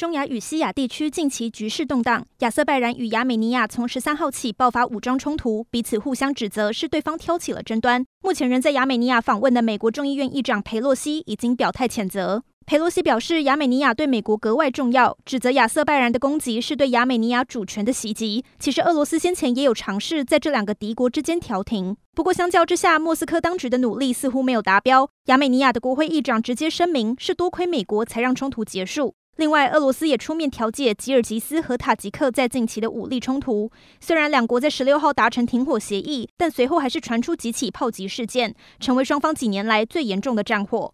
中亚与西亚地区近期局势动荡，亚塞拜然与亚美尼亚从十三号起爆发武装冲突，彼此互相指责是对方挑起了争端。目前仍在亚美尼亚访问的美国众议院议长裴洛西已经表态谴责。裴洛西表示，亚美尼亚对美国格外重要，指责亚塞拜然的攻击是对亚美尼亚主权的袭击。其实，俄罗斯先前也有尝试在这两个敌国之间调停，不过相较之下，莫斯科当局的努力似乎没有达标。亚美尼亚的国会议长直接声明，是多亏美国才让冲突结束。另外，俄罗斯也出面调解吉尔吉斯和塔吉克在近期的武力冲突。虽然两国在十六号达成停火协议，但随后还是传出几起炮击事件，成为双方几年来最严重的战火。